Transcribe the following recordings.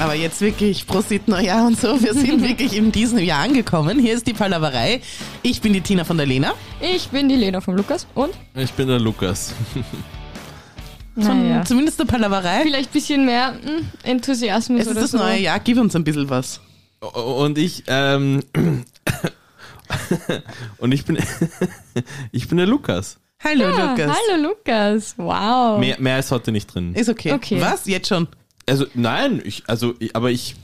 Aber jetzt wirklich Prosit Neujahr und so. Wir sind wirklich in diesem Jahr angekommen. Hier ist die Palaverei. Ich bin die Tina von der Lena. Ich bin die Lena vom Lukas und Ich bin der Lukas. Von naja. zumindest der Palaverei. vielleicht ein bisschen mehr hm, Enthusiasmus Es ist oder das so. neue Jahr. Gib uns ein bisschen was. Und ich, ähm, und ich bin, ich bin der Lukas. Hallo, Ja, Lukas. hallo Lukas. Wow. Mehr, mehr ist heute nicht drin. Ist okay. Okay. Was? Jetzt schon? Also, nein, ich, also, ich, aber ich,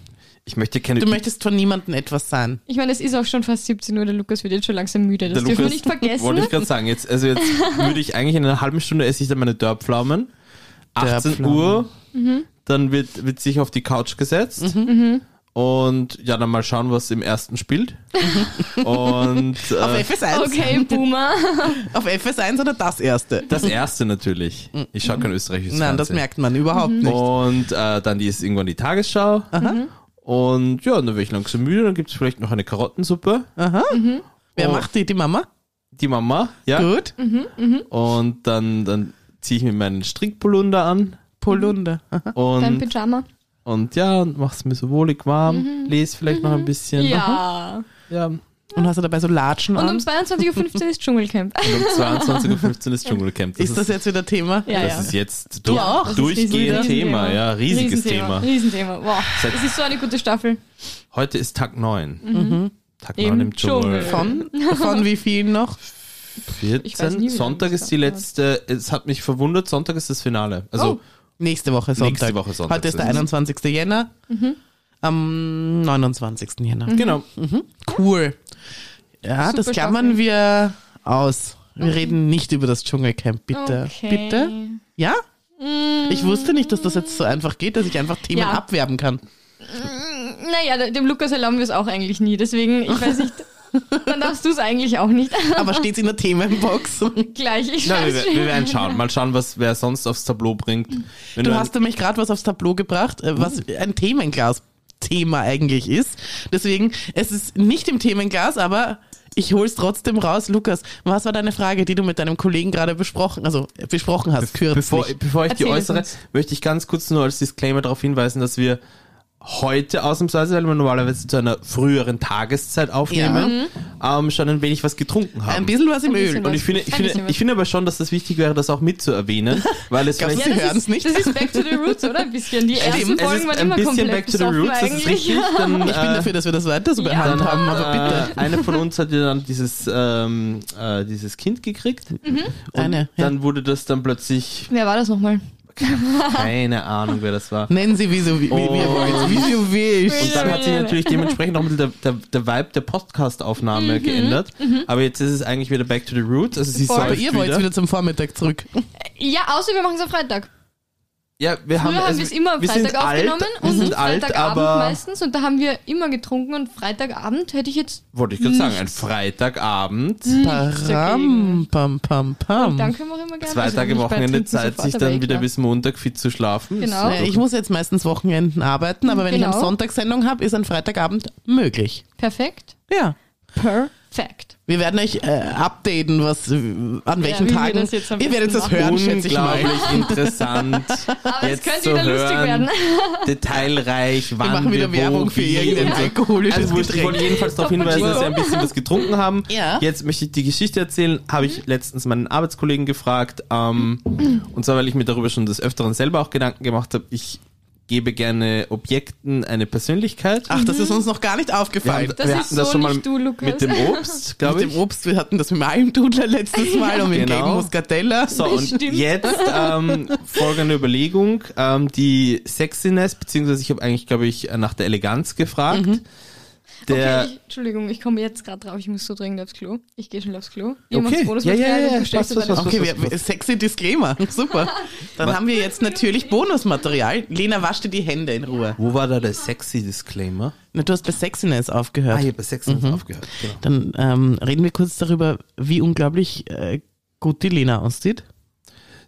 ich möchte keine. Du möchtest von niemandem etwas sein. Ich meine, es ist auch schon fast 17 Uhr, der Lukas wird jetzt schon langsam müde. Das der dürfen wir Lukas- nicht vergessen. Wollte ich gerade sagen. Jetzt, also jetzt würde ich eigentlich in einer halben Stunde esse ich dann meine Dörrpflaumen. 18 Dörrpflaumen. Uhr, Mhm. dann wird, wird sich auf die Couch gesetzt. Und ja, dann mal schauen, was im ersten spielt. Und Auf äh, FS1? Okay, Boomer. Auf FS1 oder das erste? das erste natürlich. Ich schaue kein österreichisches Nein, das Fernsehen. merkt man überhaupt nicht. Und äh, dann die ist irgendwann die Tagesschau. Und ja, dann werde ich langsam müde, dann gibt es vielleicht noch eine Karottensuppe. Wer Oh. macht die? Die Mama? Die Mama, ja. Gut. Und dann, dann ziehe ich mir meinen Strickpolunder an. Polunder. Aha. Dein Und, Pyjama. Und ja, mach's mir so wohlig warm, lese vielleicht noch ein bisschen. Ja. ja. Und hast du dabei so Latschen Und um an? 22.15 Uhr ist Dschungelcamp. Und um 22.15 Uhr ist Dschungelcamp. Ist das jetzt wieder Thema? Ja, das ja. ist jetzt Du durch, auch? Das ist durchgehend riesen- Thema, ja, riesiges Thema. Riesenthema. Wow. Seit- Das ist so eine gute Staffel. Heute ist Tag 9. Tag 9 Im im Dschungel. Dschungel. Von? Von wie vielen noch? Ich weiß 14. nie, Sonntag ist die das letzte, es hat mich verwundert, Sonntag ist das Finale. Also Oh. Nächste Woche Sonntag. Nächste Woche Sonntag Heute ist der ist es. 21. Jänner. Am 29. Jänner. genau. Cool. Ja, Super das klammern wir aus. Wir reden nicht über das Dschungelcamp, bitte. Okay. Bitte? Ja? Ich wusste nicht, dass das jetzt so einfach geht, dass ich einfach Themen Ja. abwerben kann. Naja, dem Lukas erlauben wir es auch eigentlich nie. Deswegen, ich weiß nicht. Dann darfst du es eigentlich auch nicht. Aber steht's in der Themenbox? Gleich, ich Na, wir, weiß wir werden schauen. Mal schauen, was wer sonst aufs Tableau bringt. Wenn Du ein- hast nämlich gerade was aufs Tableau gebracht, äh, was ein Themenglas-Thema eigentlich ist. Deswegen, es ist nicht im Themenglas, aber ich hol's trotzdem raus. Lukas, was war deine Frage, die du mit deinem Kollegen gerade besprochen, also äh, besprochen hast, kürzlich? Bevor, bevor ich die Erzähl es äußere, uns. möchte ich ganz kurz nur als Disclaimer darauf hinweisen, dass wir heute ausnahmsweise, weil wir normalerweise zu einer früheren Tageszeit aufnehmen, ähm, schon ein wenig was getrunken haben. ein bisschen was im Ein Öl. bisschen Und ich finde, ich Ein finde, bisschen ich finde aber schon, dass das wichtig wäre, das auch mitzuerwähnen, weil es Glaubst vielleicht das hören's ist, nicht? Das ist Back to the Roots, oder? Ein bisschen. Die ersten es Folgen waren ein immer bisschen komplett back to the roots, das ist richtig. Dann, Ich bin dafür, dass wir das weiter so Ja. behandhaben, dann, aber bitte. Äh, eine von uns hat ja dann dieses, ähm, äh, dieses Kind gekriegt. Und Eine, ja. dann wurde das dann plötzlich, Wer war das nochmal? Keine Ahnung, wer das war. Nennen Sie, wie, so, wie, wie Oh. wollt. Wie du willst. Und dann hat sich natürlich dementsprechend auch ein bisschen der, der, der Vibe der Podcast-Aufnahme geändert. Aber jetzt ist es eigentlich wieder back to the roots. Also sie Voll. Aber ihr wollt wieder. wieder zum Vormittag zurück. Ja, außer wir machen es am Freitag. Ja, wir haben, Früher haben also, wir es immer am wir sind Freitag alt, aufgenommen wir und sind alt, Freitagabend aber meistens und da haben wir immer getrunken und Freitagabend hätte ich jetzt wollte ich gerade sagen, ein. Freitagabend, Param, pam, pam, pam. Dann können wir auch immer gerne. zwei also Tage Wochenende Zeit, sich dann wieder bis Montag fit zu schlafen. Genau. Äh, Ich muss jetzt meistens Wochenenden arbeiten, aber wenn ich am Genau. Sonntag Sendung habe, ist ein Freitagabend möglich. Perfekt. Ja. Perfekt. Wir werden euch äh, updaten, was an welchen wie wir Tagen. das jetzt am Ihr werdet das hören, schätze ich mal. Unglaublich interessant. Aber es Jetzt könnte zu wieder lustig hören, werden. Detailreich, wann Wir machen wieder wo, Werbung für irgendein alkoholisches Also wurscht, ich Getränk. wollte jedenfalls darauf hinweisen, dass wir ein bisschen was getrunken haben. Ja. Jetzt möchte ich die Geschichte erzählen. Habe ich letztens meinen Arbeitskollegen gefragt. Ähm, und zwar, weil ich mir darüber schon des Öfteren selber auch Gedanken gemacht habe. Ich gebe gerne Objekten eine Persönlichkeit. Ach, das ist uns noch gar nicht wir aufgefallen. haben, Das wir ist hatten das so schon mal nicht du, Lukas. mit dem Obst, glaube Mit ich. dem Obst, wir hatten das mit dem Almdudler letztes Mal und mit dem Genau. gelben Muscatella. So, und Stimmt. jetzt ähm, folgende Überlegung. Ähm, die Sexiness, beziehungsweise ich habe eigentlich, glaube ich, nach der Eleganz gefragt. Der, okay, ich, Entschuldigung, ich komme jetzt gerade drauf. Ich muss so dringend aufs Klo. Ich gehe schnell aufs Klo. Ihr Okay. macht's Bonusmaterial Ja, ja, ja, und ja. Was, was, was, Okay, wir, sexy Disclaimer. Super. Dann Was? haben wir jetzt natürlich Bonusmaterial. Lena, wasch dir die Hände in Ruhe. wo war da der sexy Disclaimer? Na, du hast bei Sexiness aufgehört. Ah, ich habe bei Sexiness aufgehört. Genau. Dann ähm, reden wir kurz darüber, wie unglaublich äh, gut die Lena aussieht.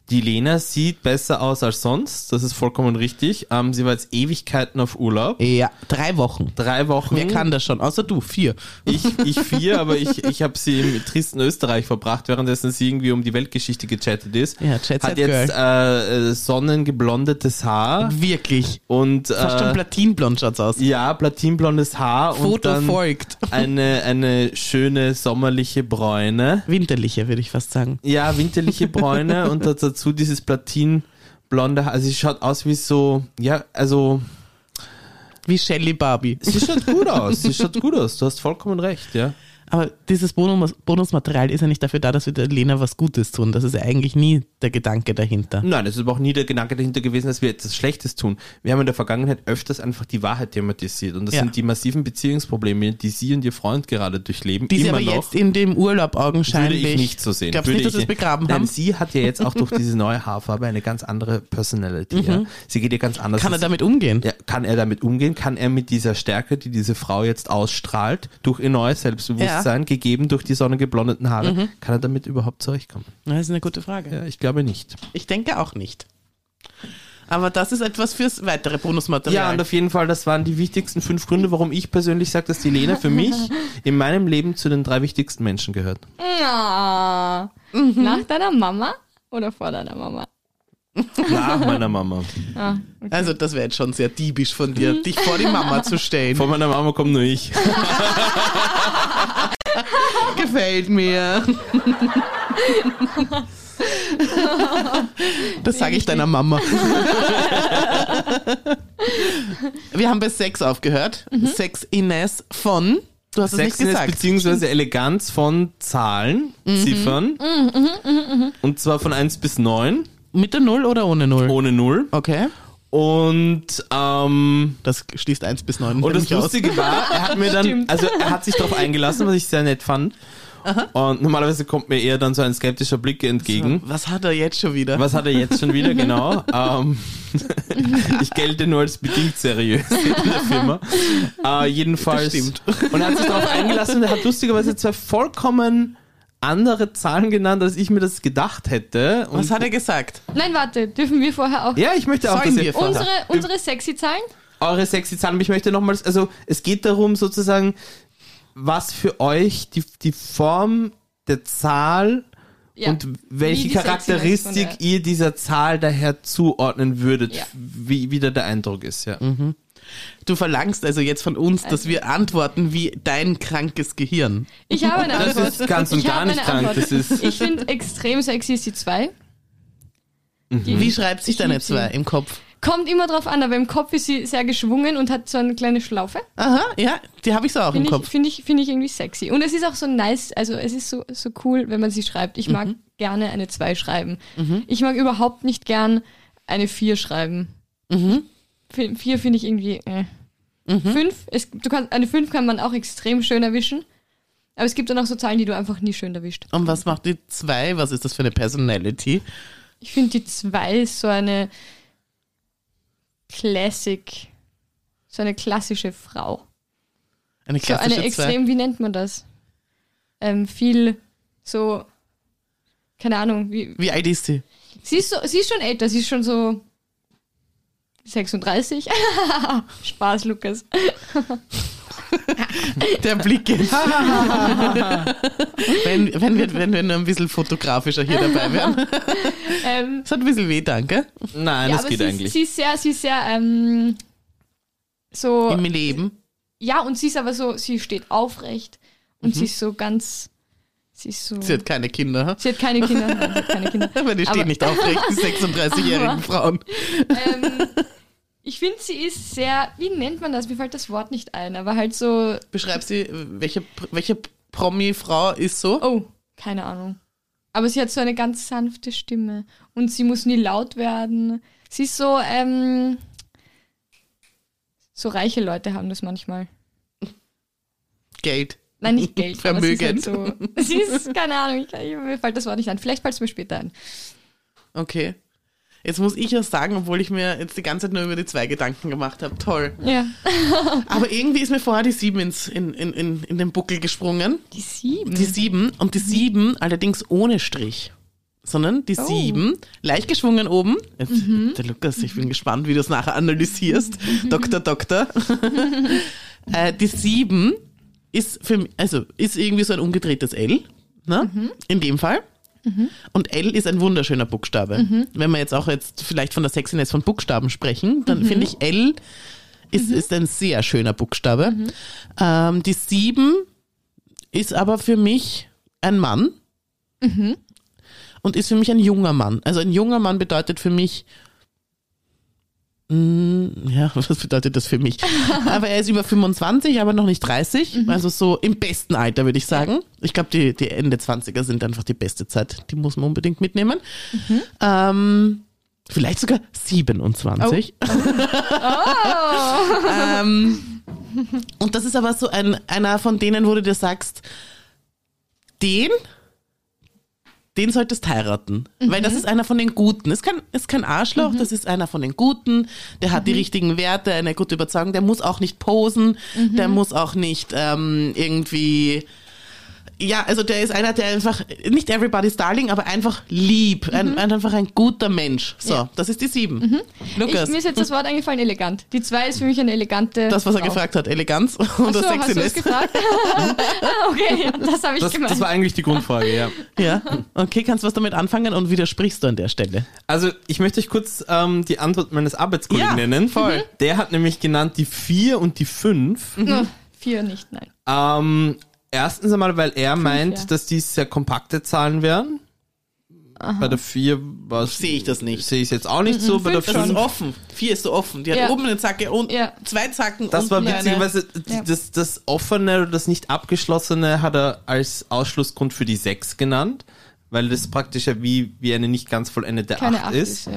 Die Lena sieht besser aus als sonst, das ist vollkommen richtig. Ähm, sie war jetzt Ewigkeiten auf Urlaub. Ja, drei Wochen. Drei Wochen. Wer kann das schon? Außer du, vier. Ich, ich vier, aber ich, ich habe sie im tristen Österreich verbracht, währenddessen sie irgendwie um die Weltgeschichte gechattet ist. Ja, Set Hat jetzt äh, äh, sonnengeblondetes Haar Wirklich. und Fast schon äh, platinblond schaut's aus. ja, platinblondes Haar und Foto dann folgt. eine, eine schöne sommerliche Bräune. Winterliche, würde ich fast sagen. Ja, winterliche Bräune und dazu dieses platinblonde. Also sie schaut aus wie so, ja, also Wie Shelly Barbie. sie schaut gut aus. Sie schaut gut aus. Du hast vollkommen recht, ja. Aber dieses Bonus Bonusmaterial ist ja nicht dafür da, dass wir der Lena was Gutes tun. Das ist ja eigentlich nie der Gedanke dahinter. Nein, es ist aber auch nie der Gedanke dahinter gewesen, dass wir etwas Schlechtes tun. Wir haben in der Vergangenheit öfters einfach die Wahrheit thematisiert. Und das Ja. sind die massiven Beziehungsprobleme, die sie und ihr Freund gerade durchleben. Die sie aber noch. jetzt in dem Urlaub würde augenscheinlich. ich nicht so sehen. Glaubst Würde nicht, dass sie es begraben haben? sie hat ja jetzt auch durch diese neue Haarfarbe eine ganz andere Personality. Ja. Sie geht ja ganz anders. Kann er damit umgehen? ja, kann er damit umgehen? Kann er mit dieser Stärke, die diese Frau jetzt ausstrahlt, durch ihr neues Selbstbewusstsein, gegeben durch die sonnengeblondeten Haare, Mhm. kann er damit überhaupt zurechtkommen? Das ist eine gute Frage. Ja, ich glaube nicht. Ich denke auch nicht. Aber das ist etwas fürs weitere Bonusmaterial. Ja, und auf jeden Fall, das waren die wichtigsten fünf Gründe, warum ich persönlich sage, dass die Lena für mich in meinem Leben zu den drei wichtigsten Menschen gehört. Ah. Nach deiner Mama oder vor deiner Mama? Nach meiner Mama. Ah, okay. also das wäre jetzt schon sehr diebisch von dir, dich vor die Mama zu stellen. Vor meiner Mama kommt nur ich. Gefällt mir. Das sage ich deiner Mama. Wir haben bei Sex aufgehört. Sex Ines von. Du hast es nicht Sexiness gesagt. beziehungsweise Eleganz von Zahlen, Ziffern. Und zwar von 1 bis 9, Mit der Null oder ohne Null? ohne 0. Okay. Und, ähm, Das schließt 1 bis 9. und das nämlich aus. Lustige war, er hat mir dann, Stimmt. also er hat sich darauf eingelassen, was ich sehr nett fand. Und normalerweise kommt mir eher dann so ein skeptischer Blick entgegen. Was hat er jetzt schon wieder? Was hat er jetzt schon wieder, genau? ähm, ich gelte nur als bedingt seriös in der Firma. Äh, jedenfalls. Das stimmt. Und er hat sich darauf eingelassen und er hat lustigerweise zwei vollkommen andere Zahlen genannt, als ich mir das gedacht hätte. Und Was hat er gesagt? Nein, warte, dürfen wir vorher auch ja, ich möchte auch, dass wir ihr vorher? unsere, unsere sexy Zahlen? eure sexy Zahlen, aber ich möchte nochmals, also es geht darum sozusagen, was für euch die, die Form der Zahl Ja. und welche Charakteristik ihr dieser Zahl daher zuordnen würdet, Ja. wie, wie da der Eindruck ist, ja. Du verlangst also jetzt von uns, dass Also- wir antworten wie dein krankes Gehirn. Ich habe eine Das Antwort. ist ganz und ich gar nicht krank, Antwort. das ist- Ich finde extrem sexy ist die 2. Wie schreibt sich Ich deine lieb sie. zwei im Kopf? Kommt immer drauf an, aber im Kopf ist sie sehr geschwungen und hat so eine kleine Schlaufe. Aha, ja, die habe ich so auch im Finde ich, Kopf. finde ich, finde ich irgendwie sexy. Und es ist auch so nice, also es ist so, so cool, wenn man sie schreibt. Ich Mhm. mag gerne eine 2 schreiben. Ich mag überhaupt nicht gern eine 4 schreiben. Mhm. 4 finde ich irgendwie. Äh. 5, es, du kannst, eine 5 kann man auch extrem schön erwischen. Aber es gibt dann auch so Zahlen, die du einfach nie schön erwischt. Und was macht die zwei? Was ist das für eine Personality? Ich finde die 2 ist so eine Classic, so eine klassische Frau. Eine So klassische eine zwei? extrem, wie nennt man das? Ähm, viel so, keine Ahnung, wie, Wie alt ist sie? sie ist, so, sie ist schon älter, sie ist schon so 36. Spaß, Lukas. Der Blick wenn, wenn, wir, wenn wir nur ein bisschen fotografischer hier dabei wären. Ähm, Das hat ein bisschen weh, danke. Nein, ja, das aber geht sie, eigentlich. Ist, sie ist sehr, sie ist sehr, ähm, so, Im Leben. ja, und sie ist aber so, sie steht aufrecht und sie ist so ganz, sie ist so, Sie hat keine Kinder. sie hat keine Kinder, nein, sie hat keine Kinder. Aber die stehen Aber- nicht aufrecht, die 36-jährigen Aber- Frauen. ähm, ich finde, sie ist sehr, wie nennt man das? Mir fällt das Wort nicht ein, aber halt so, Beschreib sie, welche, welche Promi-Frau ist so? oh, keine Ahnung. Aber sie hat so eine ganz sanfte Stimme und sie muss nie laut werden. Sie ist so, ähm, so reiche Leute haben das manchmal. Geld. Nein, nicht Geld. aber sie ist Vermögen. halt so, sie ist, keine Ahnung, ich, mir fällt das Wort nicht ein. Vielleicht fällt es mir später ein. Okay. Jetzt muss ich ja sagen, obwohl ich mir jetzt die ganze Zeit nur über die zwei Gedanken gemacht habe. Toll. Ja. Aber irgendwie ist mir vorher die sieben ins, in, in, in, in den Buckel gesprungen. Die sieben. Die sieben und die sieben allerdings ohne Strich. sondern die Oh. sieben, leicht geschwungen oben. Jetzt, Der Lukas, ich bin gespannt, wie du es nachher analysierst. Doktor, Doktor. äh, die sieben ist für mich, also ist irgendwie so ein umgedrehtes L, ne? In dem Fall. Und L ist ein wunderschöner Buchstabe. Wenn wir jetzt auch jetzt vielleicht von der Sexiness von Buchstaben sprechen, dann finde ich L ist, ist ein sehr schöner Buchstabe. Ähm, die sieben ist aber für mich ein Mann. Und ist für mich ein junger Mann. Also ein junger Mann bedeutet für mich, ja, was bedeutet das für mich? aber er ist über 25, aber noch nicht 30, also so im besten Alter, würde ich sagen. Ich glaube, die, die Ende 20er sind einfach die beste Zeit. Die muss man unbedingt mitnehmen. Ähm, vielleicht sogar 27. ähm, und das ist aber so ein, einer von denen, wo du dir sagst, den, den solltest heiraten. Weil das ist einer von den Guten. Ist kein, ist kein Arschloch, das ist einer von den Guten. Der hat die richtigen Werte, eine gute Überzeugung. Der muss auch nicht posen. Der muss auch nicht ähm, irgendwie. Ja, also der ist einer, der einfach, nicht everybody's darling, aber einfach lieb. Ein, ein, einfach ein guter Mensch. So, Ja. das ist die sieben. Ich, Lukas, mir ist jetzt das Wort eingefallen, elegant. Die zwei ist für mich eine elegante. das, was er Frau. gefragt hat, Eleganz und Ach das so, hast du es Sexiness. gefragt? okay, das habe ich Das, gemeint. das war eigentlich die Grundfrage, ja. Ja, okay, kannst du was damit anfangen und widersprichst du an der Stelle? Also ich möchte euch kurz ähm, die Antwort meines Arbeitskollegen Ja, nennen. voll. Der hat nämlich genannt die vier und die fünf. No, vier nicht, nein. Ähm, erstens einmal, weil er meint, ja. dass die sehr kompakte Zahlen wären. Bei der vier war Sehe ich das nicht. Sehe ich es jetzt auch nicht so. Bei der fünf Das ist fünf, offen. Vier ist so offen. Die hat Ja. oben eine Zacke und Ja. zwei Zacken das war unten eine- witzigerweise, Ja. das, das offene oder das nicht abgeschlossene hat er als Ausschlussgrund für die sechs genannt, weil das praktisch ja wie, wie eine nicht ganz vollendete Keine acht acht ist. ist,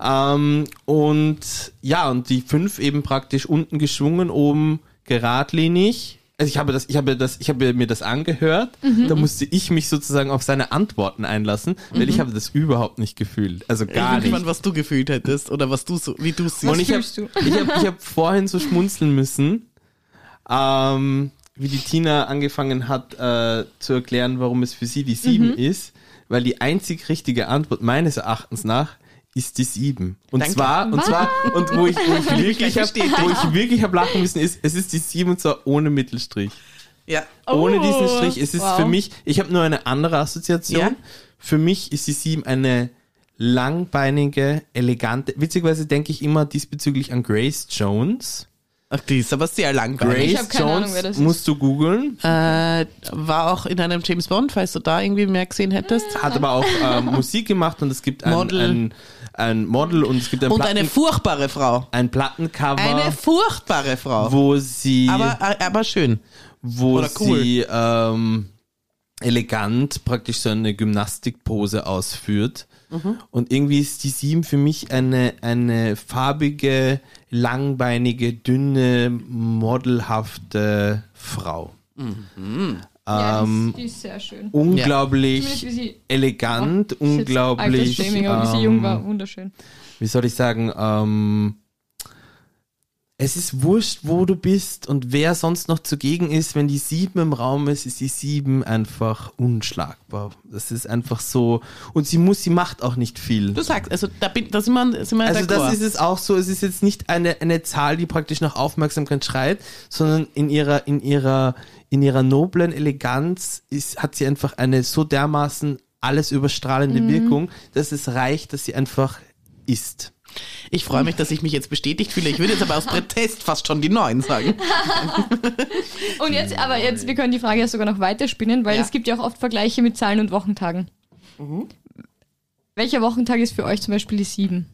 ja. Ähm, und ja, und die fünf eben praktisch unten geschwungen, oben geradlinig. Also ich habe das, ich habe das, ich habe mir das angehört. Mhm. Da musste ich mich sozusagen auf seine Antworten einlassen, weil Mhm. ich habe das überhaupt nicht gefühlt. Also Ich gar bin nicht. gespannt, was du gefühlt hättest oder was du so, wie du siehst. Was Und ich habe ich hab, ich hab vorhin so schmunzeln müssen, ähm, wie die Tina angefangen hat äh, zu erklären, warum es für sie die sieben Mhm. ist, weil die einzig richtige Antwort meines Erachtens nach ist die sieben. Und Danke. zwar, und zwar, und wo ich, wo ich wirklich gleich hab, wo ich wirklich hab lachen müssen, ist, es ist die sieben und zwar ohne Mittelstrich. Ja. Ohne Oh, diesen Strich. Es ist wow. für mich, ich habe nur eine andere Assoziation. Ja? Für mich ist die sieben eine langbeinige, elegante, witzigerweise denke ich immer diesbezüglich an Grace Jones. Ach, die ist aber sehr langweilig. Ich Grace Ahnung, Jones wer das ist. musst du googeln. Äh, war auch in einem James Bond, falls du da irgendwie mehr gesehen hättest. Hat aber auch ähm, Musik gemacht und es gibt ein Model. Ein, ein Model und es gibt ein, Und Platten, eine furchtbare Frau. ein Plattencover, Eine furchtbare Frau. wo sie, Aber, äh, aber schön. wo oder cool. sie ähm, elegant praktisch so eine Gymnastikpose ausführt. Mhm. Und irgendwie ist die sieben für mich eine, eine farbige, langbeinige, dünne, modelhafte Frau. ja, Ähm, die, ist, die ist sehr schön. unglaublich sie elegant, unglaublich. Aber wie sie jung war, ähm, wunderschön. wie soll ich sagen, ähm, es ist wurscht, wo du bist und wer sonst noch zugegen ist. Wenn die sieben im Raum ist, ist die sieben einfach unschlagbar. Das ist einfach so. Und sie muss, sie macht auch nicht viel. Du sagst, also da, bin, da sind wir, sind wir Also das ist es auch so, es ist jetzt nicht eine, eine Zahl, die praktisch nach Aufmerksamkeit schreit, sondern in ihrer, in ihrer, in ihrer noblen Eleganz ist, hat sie einfach eine so dermaßen alles überstrahlende Wirkung, dass es reicht, dass sie einfach ist. Ich freue mich, dass ich mich jetzt bestätigt fühle. Ich würde jetzt aber aus Protest fast schon die neun sagen. Und jetzt, aber jetzt, wir können die Frage ja sogar noch weiterspinnen, weil Ja. es gibt ja auch oft Vergleiche mit Zahlen und Wochentagen. Welcher Wochentag ist für euch zum Beispiel die sieben?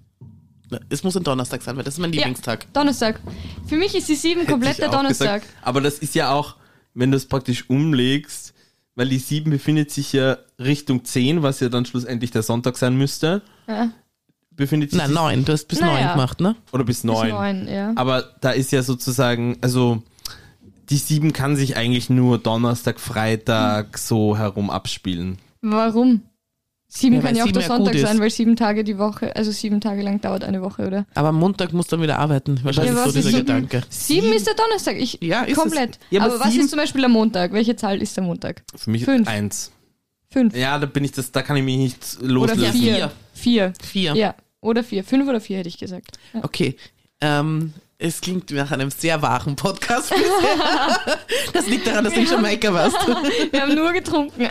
Es muss ein Donnerstag sein, weil das ist mein Lieblingstag. Ja, Donnerstag. Für mich ist die sieben komplett Hätte ich der Donnerstag. gesagt. Aber das ist ja auch, wenn du es praktisch umlegst, weil die 7 befindet sich ja Richtung 10, was ja dann schlussendlich der Sonntag sein müsste. Ja, Befindet sich Nein, neun. Du hast bis Naja. neun gemacht, ne? oder bis bis 9. neun, ja. Aber da ist ja sozusagen, also die 7 kann sich eigentlich nur Donnerstag, Freitag so herum abspielen. Warum? Sieben Ja, kann ja auch sieben der Sonntag ist. sein, weil sieben Tage die Woche, also sieben Tage lang dauert eine Woche, oder? Aber am Montag musst du dann wieder arbeiten. Wahrscheinlich Ja, so dieser ist sieben? Gedanke. Sieben ist der Donnerstag. Ich Ja, ist es. komplett. Ja, aber aber was sieben- ist zum Beispiel der Montag? Welche Zahl ist der Montag? Für mich Fünf. eins. Fünf. Ja, da bin ich das, da kann ich mich nicht oder loslösen. vier. vier. Vier. Vier. Ja. Oder vier. Fünf oder vier hätte ich gesagt. Ja. Okay. Ähm, es klingt nach einem sehr wahren Podcast bisher. Das liegt daran, dass du in Jamaika warst. Wir haben nur getrunken.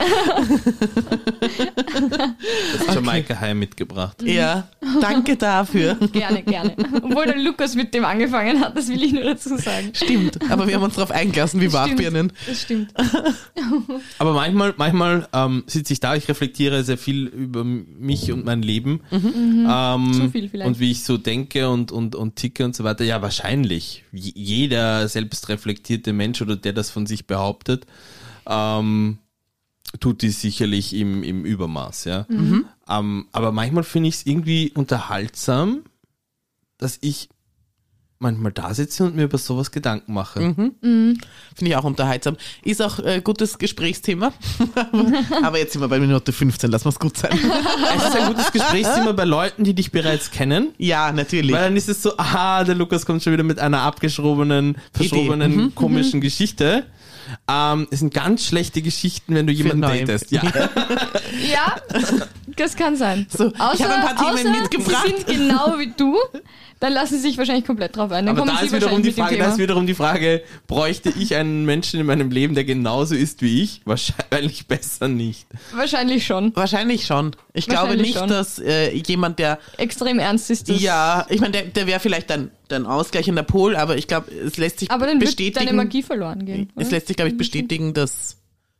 Das Jamaika High mitgebracht. Ja, danke dafür. gerne, gerne. Obwohl der Lukas mit dem angefangen hat, das will ich nur dazu sagen. Stimmt, aber wir haben uns darauf eingelassen, wie Wachbirnen. Das stimmt. Aber manchmal, manchmal ähm, sitze ich da, ich reflektiere sehr viel über mich und mein Leben. Ähm, Zu viel vielleicht. Und wie ich so denke und, und, und ticke und so weiter. Ja, wahrscheinlich. J- Jeder selbstreflektierte Mensch oder der das von sich behauptet, ähm, tut dies sicherlich im, im Übermaß, ja. Ähm, aber manchmal finde ich es irgendwie unterhaltsam, dass ich manchmal da sitze und mir über sowas Gedanken mache. Finde ich auch unterhaltsam. Ist auch äh, gutes Gesprächsthema. aber jetzt sind wir bei Minute 15, lass mal's gut sein. Es ist ein gutes Gesprächsthema bei Leuten, die dich bereits kennen. Ja, natürlich. Weil dann ist es so, aha, der Lukas kommt schon wieder mit einer abgeschrobenen, verschrobenen, Mhm. komischen Geschichte. Ähm, es sind ganz schlechte Geschichten, wenn du jemanden datest. Ja. Ja, das kann sein. So, ich habe ein paar Themen außer mitgebracht. Sie sind genau wie du, dann lassen sie sich wahrscheinlich komplett drauf ein. Dann Aber da sie ist wiederum die Frage, da ist wiederum die Frage, bräuchte ich einen Menschen in meinem Leben, der genauso ist wie ich? Wahrscheinlich besser nicht. Wahrscheinlich schon. Wahrscheinlich schon. Ich glaube nicht, schon. dass äh, jemand, der Extrem ernst ist das. Ja, ich meine, der, der wäre vielleicht dann dein ausgleichender Pol, aber ich glaube, es lässt sich Aber dann wird bestätigen. deine Magie verloren gehen. es oder? lässt sich, glaube ich, bestätigen, dass.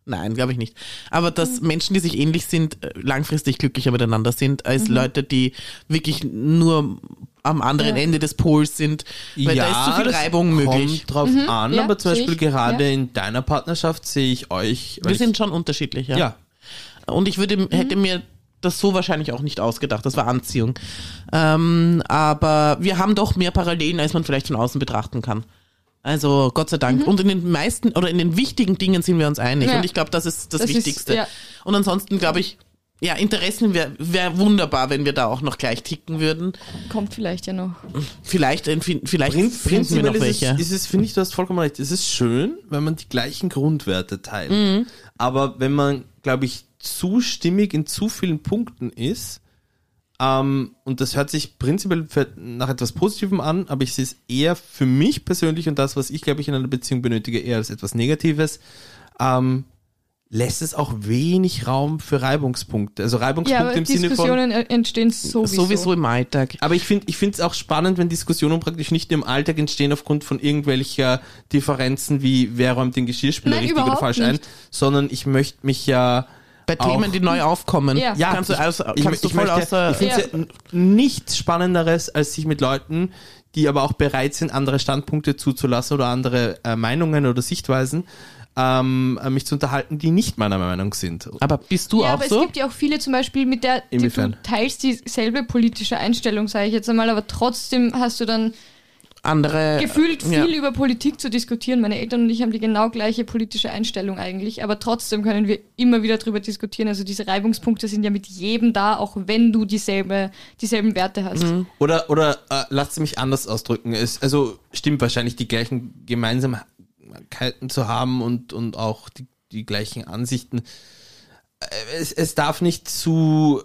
Nein, glaube ich nicht. Aber dass Mhm. Menschen, die sich ähnlich sind, äh, langfristig glücklicher miteinander sind, als Leute, die wirklich nur am anderen Mhm. Ja. Ende des Pols sind, weil da ist zu viel Reibung möglich. Kommt drauf an, ja, aber zum Beispiel ich, gerade ja. in deiner Partnerschaft sehe ich euch. Wir sind schon unterschiedlich, ja. ja. Und ich würde, Mhm. hätte mir das so wahrscheinlich auch nicht ausgedacht. Das war Anziehung. Ähm, aber wir haben doch mehr Parallelen, als man vielleicht von außen betrachten kann. Also Gott sei Dank. Und in den meisten oder in den wichtigen Dingen sind wir uns einig. Mhm. Ja. Und ich glaube, das ist das, Das ist- Wichtigste. ja. Und ansonsten glaube ich, ja, Interessen wäre wär wunderbar, wenn wir da auch noch gleich ticken würden. Kommt vielleicht ja noch. Vielleicht, äh, vielleicht Prin finden wir noch ist welche. es, ist es finde ich, du hast vollkommen recht. Es ist schön, wenn man die gleichen Grundwerte teilt. Mhm. Aber wenn man, glaube ich, zu stimmig in zu vielen Punkten ist, ähm, und das hört sich prinzipiell nach etwas Positivem an, aber ich sehe es eher für mich persönlich und das, was ich, glaube ich, in einer Beziehung benötige, eher als etwas Negatives, ähm, lässt es auch wenig Raum für Reibungspunkte. Also Ja, Reibungspunkte aber im Sinne von. Diskussionen entstehen sowieso. Sowieso im Alltag. Aber ich finde ich finde es auch spannend, wenn Diskussionen praktisch nicht im Alltag entstehen aufgrund von irgendwelcher Differenzen wie wer räumt den Geschirrspüler Nein, richtig oder falsch ein, nicht. sondern ich möchte mich ja Bei auch- Themen, die neu aufkommen, Ja. ja, kannst du, ich- also, ich, kannst ich, du voll außer... ich finde Ja. ja. nichts Spannenderes, als sich mit Leuten, die aber auch bereit sind, andere Standpunkte zuzulassen oder andere äh, Meinungen oder Sichtweisen, ähm, äh, mich zu unterhalten, die nicht meiner Meinung sind. aber bist du ja, auch aber so? es gibt ja auch viele zum Beispiel, mit der du teilst dieselbe politische Einstellung, sage ich jetzt einmal, aber trotzdem hast du dann andere gefühlt ja. viel über Politik zu diskutieren. Meine Eltern und ich haben die genau gleiche politische Einstellung eigentlich, aber trotzdem können wir immer wieder drüber diskutieren. Also diese Reibungspunkte sind ja mit jedem da, auch wenn du dieselbe, dieselben Werte hast. Mhm. Oder, oder äh, lasst mich anders ausdrücken. Es, also stimmt wahrscheinlich die gleichen Gemeinsamkeiten zu haben und, und auch die, die gleichen Ansichten. Äh, Es, es darf nicht zu.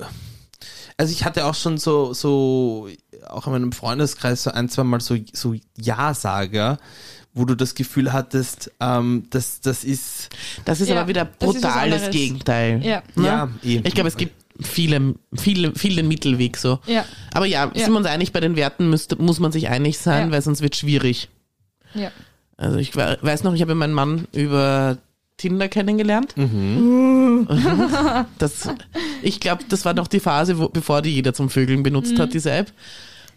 Also ich hatte auch schon so, so, auch in meinem Freundeskreis so ein, zwei Mal so, so Ja-Sager, wo du das Gefühl hattest, ähm, das, das ist, Das ist Ja, aber wieder brutales. Gegenteil. Ja. Ne? ja, eben. Ich glaube, es gibt viele, viele, viel den Mittelweg so. Ja, Aber ja, Ja. sind wir uns einig, bei den Werten müsste, muss man sich einig sein, Ja. weil sonst wird schwierig. ja. Also ich we- weiß noch, ich habe meinen Mann über Tinder kennengelernt. Mhm. Das, ich glaube, das war noch die Phase, wo, bevor die jeder zum Vögeln benutzt Mhm. hat, diese App.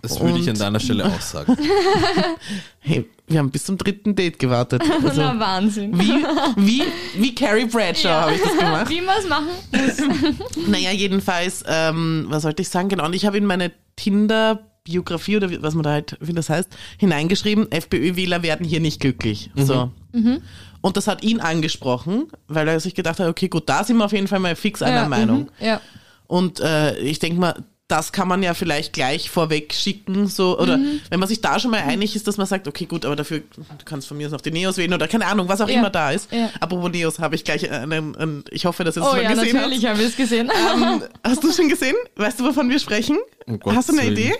das würde ich an deiner Stelle auch sagen. Hey, wir haben bis zum dritten Date gewartet. Also, Na, Wahnsinn. wie, wie, wie Carrie Bradshaw Ja. habe ich das gemacht. Wie man es machen muss. Naja, jedenfalls, ähm, was sollte ich sagen? Genau, und ich habe in meine Tinder-Biografie oder was man da halt, wie das heißt, hineingeschrieben, FPÖ-Wähler werden hier nicht glücklich. So. Und das hat ihn angesprochen, weil er sich gedacht hat, okay, gut, da sind wir auf jeden Fall mal fix einer ja, Meinung. mhm, Ja. Und äh, ich denke mal, das kann man ja vielleicht gleich vorweg schicken, so, oder Mhm. wenn man sich da schon mal einig ist, dass man sagt, okay, gut, aber dafür, du kannst von mir aus noch die Neos wählen oder keine Ahnung, was auch Ja. immer da ist. Ja. Apropos Neos, habe ich gleich einen, einen, ich hoffe, dass ihr es Oh schon ja, gesehen habt. natürlich haben wir es gesehen. Ähm, hast du schon gesehen? Weißt du, wovon wir sprechen? Gottes hast du eine Willen. Idee?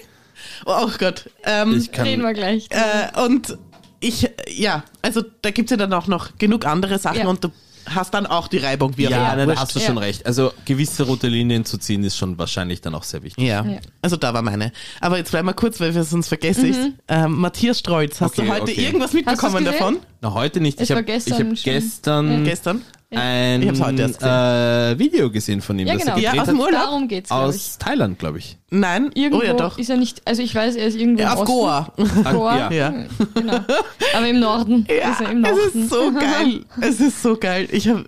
Oh Gott. Ähm, Ich kann, Reden wir gleich. äh, und ich, ja, also da gibt's ja dann auch noch genug andere Sachen Ja. und du hast dann auch die Reibung wie ja, nein, da hast du Ja. schon recht. Also gewisse rote Linien zu ziehen ist schon wahrscheinlich dann auch sehr wichtig. Ja. Ja. also da war meine. Aber jetzt bleib mal kurz, weil wir sonst vergessen ich. Ähm, Matthias Strolz, hast Okay, du heute okay. irgendwas mitbekommen davon? Na, heute nicht. Es ich habe gestern hab gestern Gestern? Ein Ich äh, Video gesehen von ihm, Ja, das genau. er Ja, gedreht aus dem. Urlaub? Darum geht's, ich. Aus Thailand, glaube ich. Nein? Irgendwo oh ja, doch. ist er nicht, also ich weiß, er ist irgendwo Ja, im auf Osten. Goa. Goa. Ja. Ja. Genau. Aber im Norden Ja, ist er im es Norden. ist so geil. Es ist so geil. Ich habe,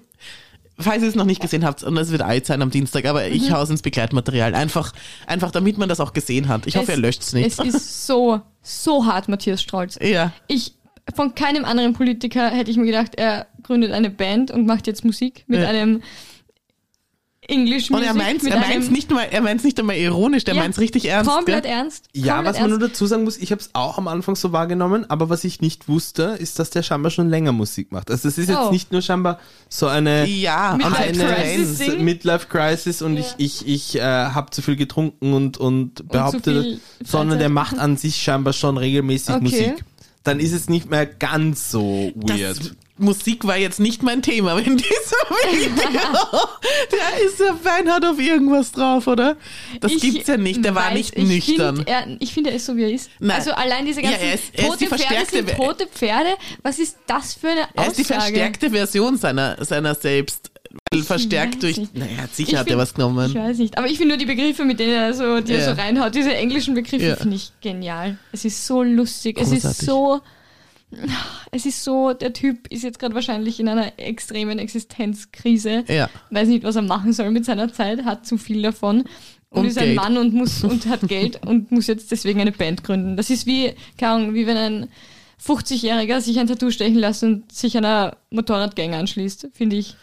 falls ihr es noch nicht gesehen habt, und es wird alt sein am Dienstag, aber Mhm. ich hau's ins Begleitmaterial. Einfach, einfach damit man das auch gesehen hat. Ich hoffe, Es- ihr löscht's nicht. Es ist so, so hart, Matthias Strolz. ja. Ich, von keinem anderen Politiker hätte ich mir gedacht, er gründet eine Band und macht jetzt Musik mit Ja. einem English Und Music. er meint's, mit er meint's einem- nicht mal, er meint's nicht einmal ironisch, der Ja, meint's richtig ernst. Komplett gell? ernst. Ja, komplett was man nur dazu sagen muss, ich habe es auch am Anfang so wahrgenommen, aber was ich nicht wusste, ist, dass der scheinbar schon länger Musik macht. Also es ist jetzt Oh. nicht nur scheinbar so eine Ja, und einer eine Crisis. Midlife Crisis und Ja. ich, ich, ich äh, habe zu viel getrunken und, und behaupte, viel sondern der macht an sich scheinbar schon regelmäßig Okay. Musik. Dann ist es nicht mehr ganz so Das, weird. Musik war jetzt nicht mein Thema in diesem Video. da ist der Beinhard auf irgendwas drauf, oder? Das Ich gibt's ja nicht, der war weiß, nicht ich nüchtern. Find, er, ich finde, er ist so, wie er ist. Nein. Also allein diese Ja, ganzen er ist- er ist tote die Pferde sind tote Pferde. Was ist das für eine Er ist die Aussage? verstärkte Version seiner, seiner selbst. Weil verstärkt durch. nicht. Naja, sicher Ich hat er was genommen. Ich weiß nicht. Aber ich finde nur die Begriffe, mit denen er so, die er Ja. so reinhaut, diese englischen Begriffe Ja. finde ich genial. Es ist so lustig. Es ist Großartig. so. Es ist so, der Typ ist jetzt gerade wahrscheinlich in einer extremen Existenzkrise. Ja. Weiß nicht, was er machen soll mit seiner Zeit, hat zu viel davon. Und, Und ist ein Geld. Mann und muss und hat Geld und muss jetzt deswegen eine Band gründen. Das ist wie, keine Ahnung, wie wenn ein 50-Jähriger sich ein Tattoo stechen lässt und sich einer Motorradgang anschließt, finde ich.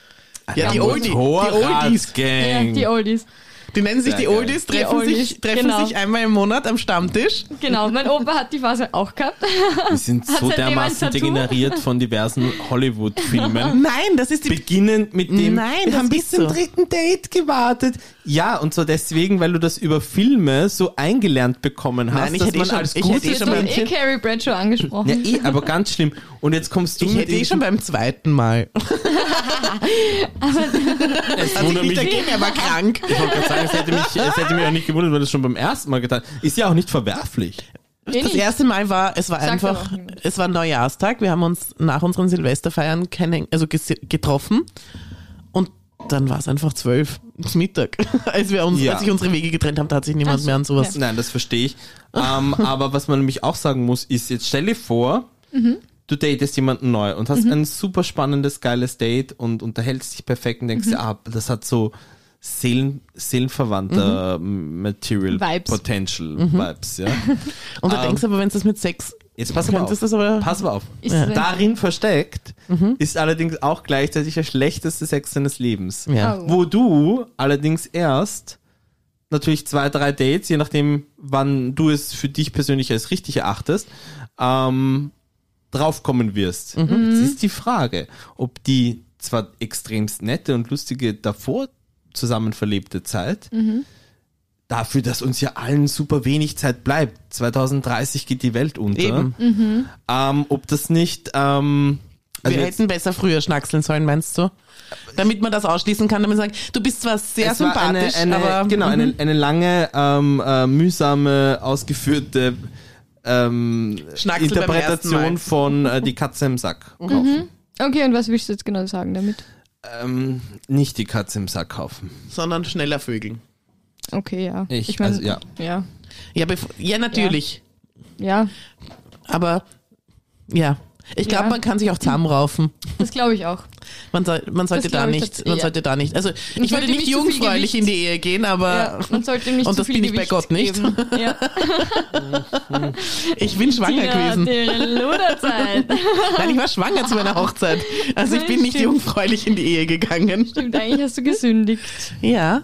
Ja, die, Ja, Oldie, die Oldies. Ja, die Oldies. Die nennen sich Sehr die geil. Oldies, Die treffen, Oldies, sich, treffen genau. sich einmal im Monat am Stammtisch. Genau, mein Opa hat die Phase auch gehabt. Wir sind so seitdem ein dermaßen Tattoo? degeneriert von diversen Hollywood-Filmen. Nein, das ist die. Beginnend mit dem, Nein, wir haben bis zum so. dritten Date gewartet. Ja, und zwar deswegen, weil du das über Filme so eingelernt bekommen hast, Nein, ich dass hätte eh man schon- als ich gutes hätte eh Jetzt schon beim eh Carrie Bradshaw angesprochen. Ja, eh, aber ganz schlimm. Und jetzt kommst du Ich mit hätte eh schon beim zweiten Mal. es Also wundert nicht mich, dagegen, er war krank. ich wollte gerade sagen, es hätte, mich, es hätte mich auch nicht gewundert, weil das schon beim ersten Mal getan Ist ja auch nicht verwerflich. Das nicht. erste Mal war, es war Sagt einfach, es war Neujahrstag. Wir haben uns nach unseren Silvesterfeiern kennen, also getroffen. Und dann war es einfach zwölf Mittag. Als wir uns, Ja. als sich unsere Wege getrennt haben, da hat sich niemand Ach so, mehr an sowas. Nein, das verstehe ich. Ähm, aber was man nämlich auch sagen muss, ist, jetzt stell dir vor, du datest jemanden neu und hast ein super spannendes, geiles Date und unterhältst dich perfekt und denkst dir, ah, das hat so Seelen, seelenverwandter Material Vibes. Potential Vibes, ja. Und du Ähm, denkst aber, wenn es das mit Sex, Jetzt pass aber auf. das aber, Pass mal auf. Das ein- Darin versteckt ist allerdings auch gleichzeitig der schlechteste Sex deines Lebens. ja. Oh. Wo du allerdings erst natürlich zwei, drei Dates, je nachdem, wann du es für dich persönlich als richtig erachtest, ähm, draufkommen wirst. Mhm. Es ist die Frage, ob die zwar extremst nette und lustige davor zusammen verlebte Zeit, Mhm. dafür, dass uns ja allen super wenig Zeit bleibt. 2030 geht die Welt unter. Eben. Mhm. Ähm, ob das nicht, ähm, also wir jetzt- hätten besser früher schnackseln sollen, meinst du? Damit man das ausschließen kann, damit man sagt, du bist zwar sehr sympathisch, eine, eine, aber genau, mhm. eine, eine lange, ähm, äh, mühsame, ausgeführte ähm. Interpretation von äh, Die Katze im Sack kaufen. Okay, und was willst du jetzt genau sagen damit? Ähm, nicht die Katze im Sack kaufen. sondern schneller Vögeln. Okay, ja. Ich, mein, also, ja. Ja. Ja, ja natürlich. Ja, Aber ja, ich glaube, Ja. man kann sich auch zusammenraufen. das glaube ich auch. Man, soll, man sollte da ich nicht, man ja. sollte da nicht. Also ich Man würde sollte nicht jungfräulich in die Ehe gehen, aber ja, man sollte nicht und das bin ich bei Gott nicht. Ich bin schwanger Tina, gewesen. Nein, ich war schwanger zu meiner Hochzeit. Also ich bin nicht jungfräulich in die Ehe gegangen. Stimmt, eigentlich hast du gesündigt. Ja.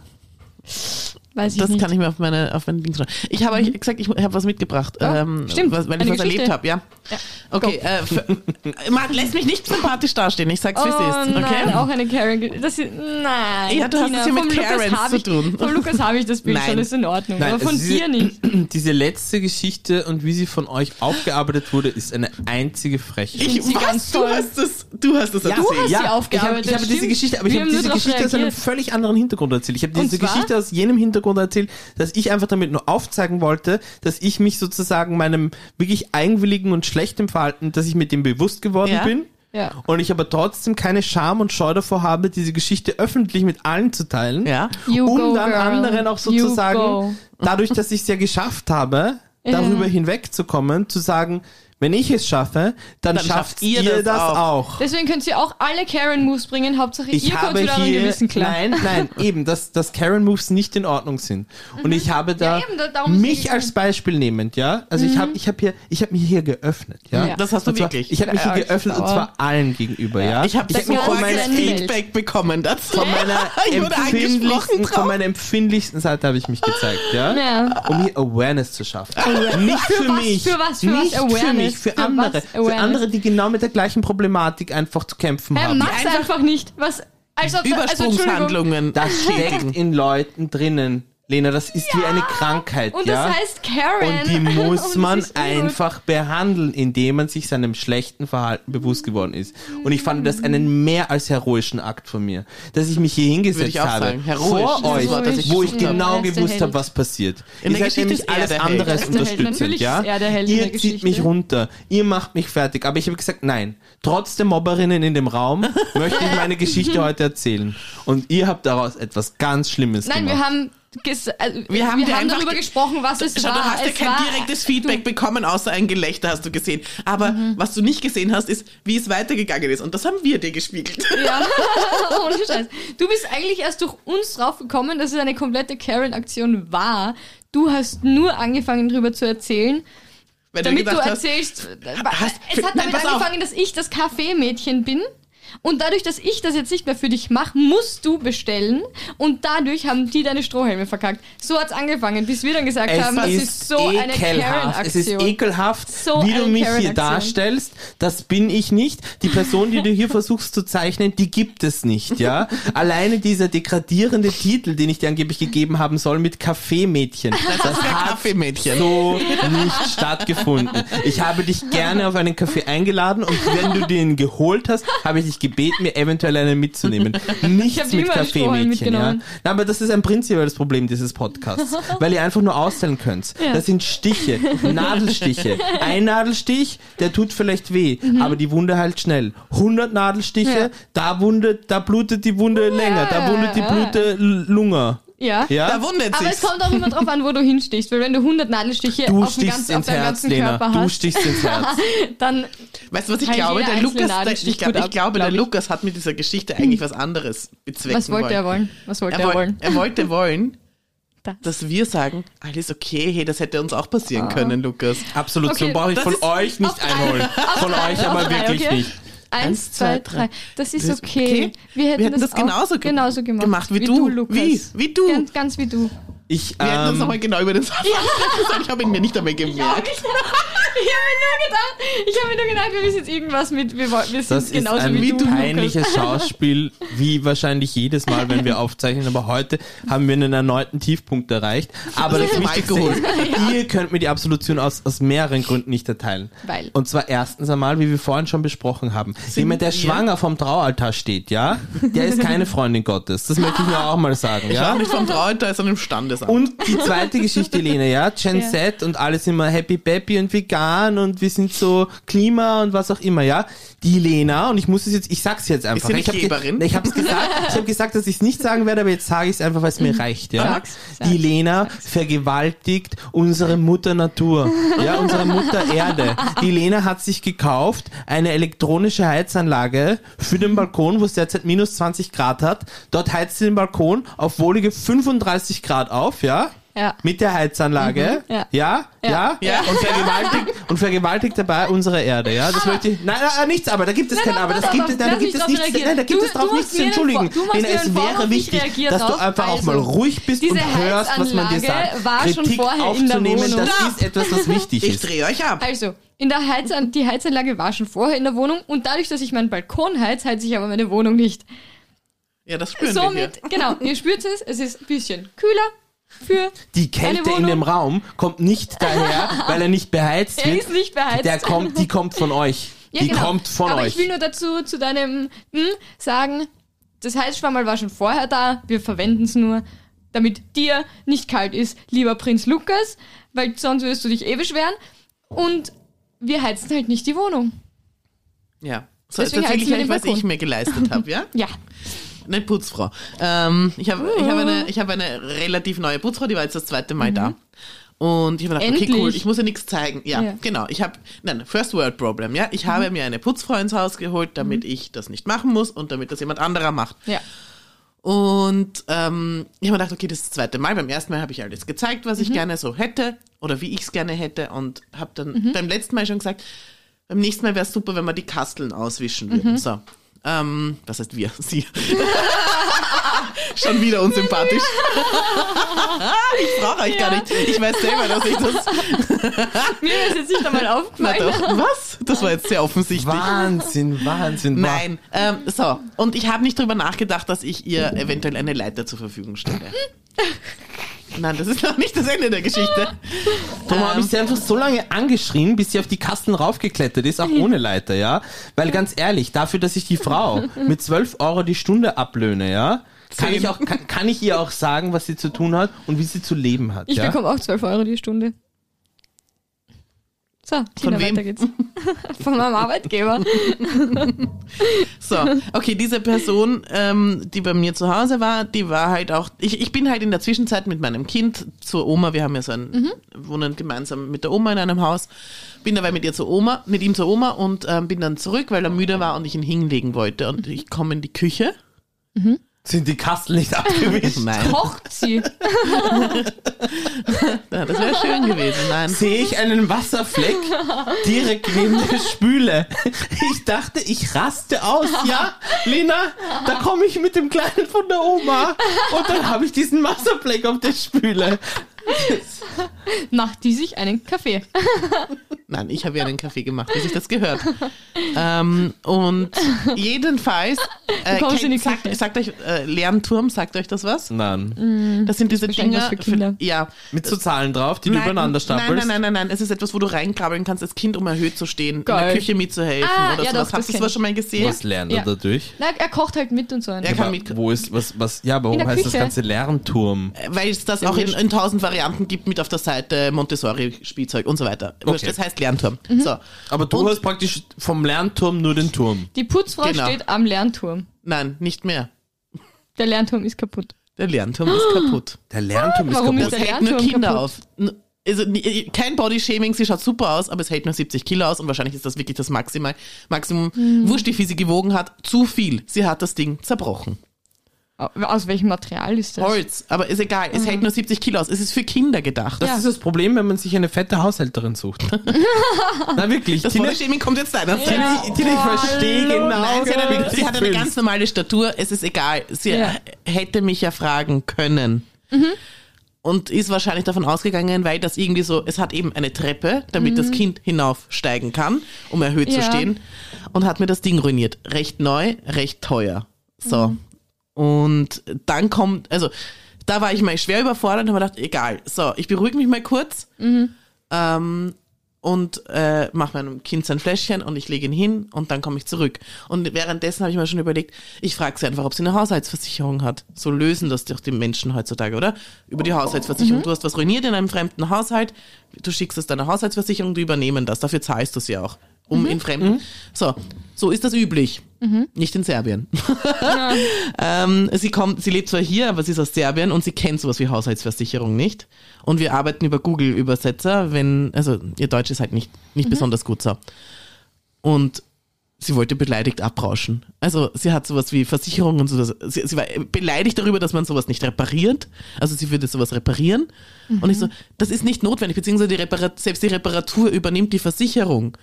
Weiß ich Das nicht. kann ich mir auf meine, auf meine Dings schreiben. Ich habe euch gesagt, ich habe was mitgebracht. Ja, ähm, stimmt. Was, weil ich Eine was Geschichte. erlebt habe, ja. Ja. Okay, äh, f- man lässt mich nicht sympathisch dastehen, ich sag's wie es Oh ist. Okay? nein, auch eine Karen. Das ist, nein. Ja, du hast es hier mit Karens hab zu ich, tun. Von Lukas habe ich das Bild Nein. schon, ist in Ordnung. Nein, aber von also sie- dir nicht. Diese letzte Geschichte und wie sie von euch aufgearbeitet wurde, ist eine einzige Frechheit. Ich, sie was? ganz Du hast das, du hast das Ja, erzählt. hast sie ich habe, aufgearbeitet, ich habe diese. Geschichte, aber ich habe diese aus einem völlig anderen Hintergrund erzählt. Ich habe diese? Geschichte aus jenem Hintergrund erzählt, dass ich einfach damit nur aufzeigen wollte, dass ich mich sozusagen meinem wirklich eigenwilligen und schlechten Verhalten, dass ich mit dem bewusst geworden Ja. bin. Ja. Und ich aber trotzdem keine Scham und Scheu davor habe, diese Geschichte öffentlich mit allen zu teilen. Ja. You um go, dann girl. anderen auch sozusagen, dadurch, dass ich es ja geschafft habe, Ja. darüber hinwegzukommen, zu sagen, wenn ich es schaffe, dann, Dann schafft schafft ihr ihr, das das, auch. auch. Deswegen könnt ihr auch alle Karen-Moves bringen. Hauptsache, Ich ihr kommt habe zu Gewissen klar. nein, nein, eben, dass, dass Karen Moves nicht in Ordnung sind. Und ich habe da, Mhm. Ja, eben, mich als Beispiel nehmend, ja. Also ich habe, ich habe hier, ich habe mich hier geöffnet, ja. Ja. Das hast du zwar, wirklich. Ich habe mich hier Ja, geöffnet und zwar allen gegenüber, ja. Ich habe ich das hab mich von meiner. Feedback bekommen dazu. von meiner ich wurde angesprochen empfindlichsten, von meiner empfindlichsten Seite habe ich mich gezeigt, ja. Ja. Um hier Awareness zu schaffen. Nicht für, mich. Für was? Für was Awareness? Mich, für, andere. Für andere, die genau mit der gleichen Problematik einfach zu kämpfen Hey, haben. mach's einfach, nicht. Was? Also, also, Entschuldigung. Übersprungshandlungen. Das steckt in Leuten drinnen. Lena, das ist wie eine Krankheit, Und ja? das heißt Karen. und die Und muss das man einfach behandeln, indem man sich seinem schlechten Verhalten bewusst geworden ist. Und ich fand das einen mehr als heroischen Akt von mir, dass ich mich hier hingesetzt habe sagen. Vor euch, Wort, ich wo ich genau der gewusst habe, was passiert. In Ihr der seid Geschichte nämlich ist alles andere Er als unterstützend, Natürlich ja? ihr zieht Geschichte. mich runter, ihr macht mich fertig, aber ich habe gesagt, nein, trotz der Mobberinnen in dem Raum möchte ich meine Geschichte heute erzählen. Und ihr habt daraus etwas ganz Schlimmes Nein, gemacht. wir haben, ges also, Wir haben dir einfach darüber ge- gesprochen, was es Schau, war. du hast ja kein war, direktes Feedback bekommen, außer ein Gelächter hast du gesehen. Aber Mhm. was du nicht gesehen hast, ist, wie es weitergegangen ist. Und das haben wir dir gespiegelt. Ja, ohne Scheiß. Du bist eigentlich erst durch uns drauf gekommen, dass es eine komplette Karen-Aktion war. Du hast nur angefangen, darüber zu erzählen, Wenn damit du hast, erzählst. hast- es hat Nein, damit auf. angefangen, dass ich das Kaffeemädchen bin. Und dadurch, dass ich das jetzt nicht mehr für dich mache, musst du bestellen. Und dadurch haben die deine Strohhelme verkackt. So hat's angefangen, bis wir dann gesagt haben, das ist so eine ekelhaft. Es ist Karen-Aktion. ekelhaft, So wie du mich hier Karen-Aktion. darstellst. Das bin ich nicht. Die Person, die du hier versuchst zu zeichnen, die gibt es nicht, ja. Alleine dieser degradierende Titel, den ich dir angeblich gegeben haben soll, mit Kaffeemädchen. Das ist ja hat Kaffeemädchen. so nicht stattgefunden. Ich habe dich gerne auf einen Kaffee eingeladen und wenn du den geholt hast, habe ich dich gebeten, mir eventuell einen mitzunehmen. Nichts mit Kaffeemädchen, ja. Na, aber das ist ein prinzipielles Problem dieses Podcasts, weil ihr einfach nur austeilen könnt. Ja. Das sind Stiche, Nadelstiche. Ein Nadelstich, der tut vielleicht weh, Mhm. aber die Wunde heilt schnell. 100 Nadelstiche, Ja. da Wunde, da blutet die Wunde länger, da blutet die. Blute l- Lunge. Ja. Ja? Da wundert Aber es sich. kommt auch immer drauf an, wo du hinstichst, weil wenn du 100 Nadelstiche Du auf, dem stichst ganzen, auf deinem Herz, ganzen Lena. Körper Du hast, stichst ins Herz. Weißt dann du, was ich glaube? Der Lukas, der, ich, glaub, ich ab, glaube, glaub der ich. Lukas hat mit dieser Geschichte eigentlich was anderes bezwecken was wollte er wollen? Was wollte Er, er, woll- wollen? er wollte wollen, Das. dass wir sagen, alles okay, hey, das hätte uns auch passieren können, Lukas. Absolut, so Okay, brauche ich von euch nicht einholen. Von euch aber wirklich nicht. Eins, zwei, drei. Das ist Das ist okay. Wir hätten, das, auch genauso, ge- genauso gemacht, gemacht wie, du. Lukas. Wie? Wie du. Ganz, ganz wie du. Ich, wir hätten uns ähm, nochmal genau über den Satz ja. Ich habe ihn mir nicht einmal gemerkt. Mir nur gedacht, ich habe mir nur gedacht, wir müssen jetzt irgendwas mit, wir, wir sind Das ist genauso ein wie du. peinliches Schauspiel, wie wahrscheinlich jedes Mal, wenn wir aufzeichnen. Aber heute haben wir einen erneuten Tiefpunkt erreicht. Aber das Wichtigste ist, ihr könnt mir die Absolution aus, aus mehreren Gründen nicht erteilen. Weil. Und zwar erstens einmal, wie wir vorhin schon besprochen haben. Jemand, der wir? schwanger vom Traualtar steht, ja, der ist keine Freundin Gottes. Das möchte ich nur auch mal sagen, Ja? ja. Nicht vom Traualtar, sondern im Standesamt. Und die zweite Geschichte, Lena, ja, Gen Ja. Z und alles immer happy peppy und vegan und wir sind so Klima und was auch immer, ja. Die Lena, und ich muss es jetzt, ich sag's jetzt einfach. sie eine ich hab ge- Geberin? Ich hab's gesagt, ich habe gesagt, dass ich es nicht sagen werde, aber jetzt sage ich es einfach, weil es mir reicht, ja. Sag's, sag's, die Lena vergewaltigt unsere Mutter Natur, ja, unsere Mutter Erde. Die Lena hat sich gekauft eine elektronische Heizanlage für den Balkon, wo es derzeit minus 20 Grad hat. Dort heizt sie den Balkon auf wohlige 35 Grad auf, ja. Ja. mit der Heizanlage, Mhm. Ja. ja, ja, Ja. Ja. Und, vergewaltigt, und vergewaltigt dabei unsere Erde, ja, das möchte ich, nein, nein, nichts, aber da gibt es Nein, kein aber, das gibt aber es, nein, da gibt es drauf nichts, reagieren. nein, da gibt Du- es drauf nichts zu entschuldigen. Du mir es wäre ich wichtig, dass du einfach auch mal Also, ruhig bist und diese hörst, was man dir Heizanlage sagt. war schon Kritik vorher in der aufzunehmen, Wohnung. das ist etwas, was wichtig Ich ist. drehe euch ab. Also, in der Heizan die Heizanlage war schon vorher in der Wohnung und dadurch, dass ich meinen Balkon heiz, heize ich aber meine Wohnung nicht. Ja, das spüren wir Somit, hier. genau, ihr spürt es, es ist ein bisschen kühler für. Die Kälte Eine in dem. Raum kommt nicht daher, weil er nicht beheizt Er wird. ist nicht beheizt. Der kommt, die kommt von euch. Ja, die genau. kommt von Aber euch. ich will nur dazu, zu deinem hm, sagen, das Heizschwammerl war schon vorher da, wir verwenden es nur, damit dir nicht kalt ist, lieber Prinz Lukas, weil sonst würdest du dich eh beschweren. Und wir heizen halt nicht die Wohnung. Ja. So, Deswegen erzähle heizen ich wir euch, den was Balkon. ich mir geleistet habe, ja? Ja. Eine Putzfrau. Ähm, ich habe ich hab eine, ich hab eine relativ neue Putzfrau, die war jetzt das zweite Mal da. Und ich habe gedacht, okay, Endlich. cool, ich muss ihr nichts zeigen. Ja, Ja. genau. Ich habe, nein, First World Problem, ja. Ich habe mir eine Putzfrau ins Haus geholt, damit ich das nicht machen muss und damit das jemand anderer macht. Ja. Und ähm, ich habe mir gedacht, okay, das ist das zweite Mal. Beim ersten Mal habe ich alles gezeigt, was ich gerne so hätte oder wie ich es gerne hätte und habe dann beim letzten Mal schon gesagt, beim nächsten Mal wäre es super, wenn wir die Kasteln auswischen würden. So. Ähm, was heißt wir? Sie. schon wieder unsympathisch. ich brauche euch gar nicht. Ich weiß selber, dass ich das. Mir ist jetzt nicht einmal Na aufgefallen. doch. Was? Das war jetzt sehr offensichtlich. Wahnsinn, Wahnsinn. Nein. Ähm, so. Und ich habe nicht drüber nachgedacht, dass ich ihr eventuell eine Leiter zur Verfügung stelle. Nein, das ist noch nicht das Ende der Geschichte. Darum habe Ähm. ich sie einfach so lange angeschrien, bis sie auf die Kasten raufgeklettert ist, auch ohne Leiter, ja. Weil ganz ehrlich, dafür, dass ich die Frau mit 12 Euro die Stunde ablöhne, ja, kann ich, auch, kann, kann ich ihr auch sagen, was sie zu tun hat und wie sie zu leben hat. Ich ja? bekomme auch 12 Euro die Stunde. So, Tina, wem? weiter geht's. Von meinem Arbeitgeber. So, okay, diese Person, ähm, die bei mir zu Hause war, die war halt auch, ich, ich bin halt in der Zwischenzeit mit meinem Kind zur Oma, wir haben ja so ein, wohnen gemeinsam mit der Oma in einem Haus, bin dabei mit ihr zur Oma, mit ihm zur Oma und ähm, bin dann zurück, weil er müde war und ich ihn hinlegen wollte und ich komme in die Küche. Sind die Kasten nicht abgewischt? Nein, Kocht sie. ja, das wäre schön gewesen, nein. Sehe ich einen Wasserfleck direkt neben der Spüle. Ich dachte, ich raste aus, ja? Lena, da komme ich mit dem Kleinen von der Oma und dann habe ich diesen Wasserfleck auf der Spüle. Macht die sich einen Kaffee. Nein, ich habe ja einen Kaffee gemacht, bis ich das gehört. ähm, und jedenfalls, äh, in die sagt, sagt euch, äh, Lernturm, sagt euch das was? Nein. Das sind diese Dinger. ja. Mit so Zahlen drauf, die du übereinander nein, stapelst. nein, nein, nein, nein. Es ist etwas, wo du reinkrabbeln kannst, als Kind, um erhöht zu stehen, in Geil. der Küche mitzuhelfen Ah, oder ja, sowas. das Habt ihr sowas schon mal gesehen? Was lernt er Ja. dadurch? Na, er kocht halt mit und so. Er kann mit, wo ist, was, was, ja, aber In der heißt das Küche. ganze Lernturm? weil es das auch in, in tausend Varianten gibt mit auf der Seite Montessori-Spielzeug und so weiter. Okay. Das heißt Lernturm. Mhm. So. Aber du Und- hast praktisch vom Lernturm nur den Turm. Die Putzfrau Genau. steht am Lernturm. Nein, nicht mehr. Der Lernturm ist kaputt. Der Lernturm ist kaputt. Der Lernturm ist Warum kaputt. ist Das der hält nur Lernturm Kinder kaputt? auf. Also kein Bodyshaming, sie schaut super aus, aber es hält nur 70 Kilo aus und wahrscheinlich ist das wirklich das Maximal, Maximum. Hm. Wurscht, wie viel sie gewogen hat, zu viel. Sie hat das Ding zerbrochen. Aus welchem Material ist das? Holz, aber ist egal, es hält nur 70 Kilo aus. Es ist für Kinder gedacht. Das Ja. ist das Problem, wenn man sich eine fette Haushälterin sucht. Na wirklich. Das Tina, Bodyshaming kommt jetzt deiner Seite. Tina, Tina, ich verstehe genau. Nein, sie hat, eine, sie hat eine ganz normale Statur, es ist egal. Sie Ja. hätte mich ja fragen können. Und ist wahrscheinlich davon ausgegangen, weil das irgendwie so, es hat eben eine Treppe, damit das Kind hinaufsteigen kann, um erhöht zu Ja. stehen. Und hat mir das Ding ruiniert. Recht neu, recht teuer. So. Und dann kommt, also, da war ich mal schwer überfordert und habe gedacht, egal. So, ich beruhige mich mal kurz. Ähm, und äh, mache meinem Kind sein Fläschchen und ich lege ihn hin und dann komme ich zurück. Und währenddessen habe ich mir schon überlegt, ich frage sie einfach, ob sie eine Haushaltsversicherung hat. So lösen das doch die Menschen heutzutage, oder? Über die Haushaltsversicherung. Du hast was ruiniert in einem fremden Haushalt, du schickst es deiner Haushaltsversicherung, die übernehmen das. Dafür zahlst du sie auch. Um in fremden. So, so ist das üblich. Nicht in Serbien. ähm, sie kommt, sie lebt zwar hier, aber sie ist aus Serbien und sie kennt sowas wie Haushaltsversicherung nicht. Und wir arbeiten über Google-Übersetzer, wenn, also ihr Deutsch ist halt nicht, nicht besonders gut so. Und sie wollte beleidigt abrauschen. Also sie hat sowas wie Versicherung und so. Sie, sie war beleidigt darüber, dass man sowas nicht repariert. Also sie würde sowas reparieren. Und ich so, das ist nicht notwendig, beziehungsweise die selbst die Reparatur übernimmt die Versicherung.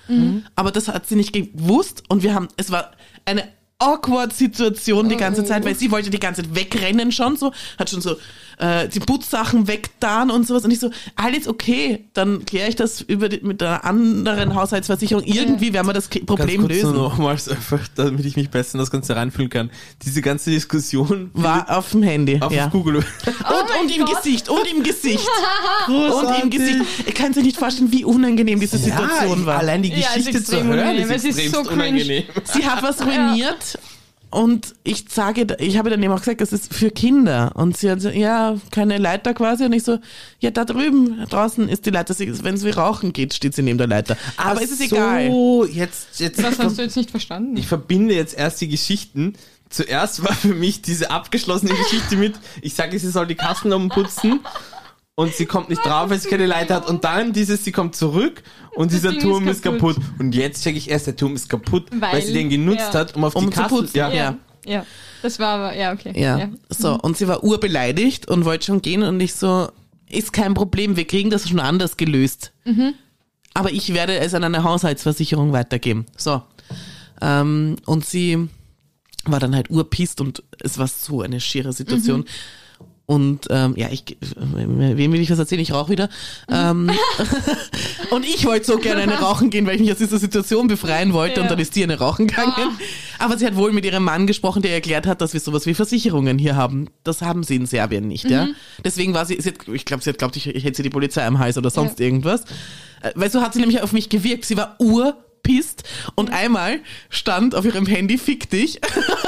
Aber das hat sie nicht gewusst und wir haben, es war eine awkward Situation die ganze Zeit, weil sie wollte die ganze Zeit wegrennen schon so, hat schon so äh, die Putzsachen weggetan und sowas und ich so, alles okay, dann kläre ich das über die, mit einer anderen Haushaltsversicherung. Irgendwie werden wir das Problem Ganz kurz lösen. nochmals einfach, damit ich mich besser in das Ganze reinfühlen kann. Diese ganze Diskussion War auf dem Handy. auf ja. Google. Und, mein und im. Gesicht, und im Gesicht. und im Gesicht. Ihr könnt sich nicht vorstellen, wie unangenehm diese Situation war. Allein die Ja, ist Geschichte zu extrem hören unangenehm. ist Es ist so unangenehm. Sie hat was ruiniert. Und ich sage, ich habe dann eben auch gesagt, das ist für Kinder. Und sie hat so, ja, keine Leiter quasi. Und ich so, ja, da drüben, draußen ist die Leiter. Sie- Wenn sie rauchen geht, steht sie neben der Leiter. Aber es ist egal. So, jetzt, jetzt. Was hast du jetzt nicht verstanden? Ich verbinde jetzt erst die Geschichten. Zuerst war für mich diese abgeschlossene Geschichte mit, ich sage, sie soll die Kassen putzen und sie kommt nicht drauf, weil sie keine Leiter hat. Und dann dieses, sie kommt zurück und Das dieser Ding Turm ist ist kaputt. Und jetzt checke ich erst, der Turm ist kaputt, weil, Weil- sie den genutzt ja. hat, um auf Um die zu Kassen. putzen, Ja. ja. ja. ja. Das war aber, ja, okay. Ja. So, und sie war urbeleidigt und wollte schon gehen und ich so, ist kein Problem, wir kriegen das schon anders gelöst. Aber ich werde es an eine Haushaltsversicherung weitergeben. So. Ähm, und sie war dann halt urpisst und es war so eine schiere Situation. Und ähm, ja, ich wem will ich was erzählen? Ich rauche wieder. Ähm, und ich wollte so gerne eine rauchen gehen, weil ich mich aus dieser Situation befreien wollte und Ja. dann ist die eine rauchen gegangen. Aber sie hat wohl mit ihrem Mann gesprochen, der erklärt hat, dass wir sowas wie Versicherungen hier haben. Das haben sie in Serbien nicht, ja. Deswegen war sie, sie hat, ich glaube, sie hat glaubt, ich, ich hätte sie die Polizei am Hals oder sonst irgendwas. Äh, Weil so hat sie nämlich auf mich gewirkt. Sie war urpisst und einmal stand auf ihrem Handy fick dich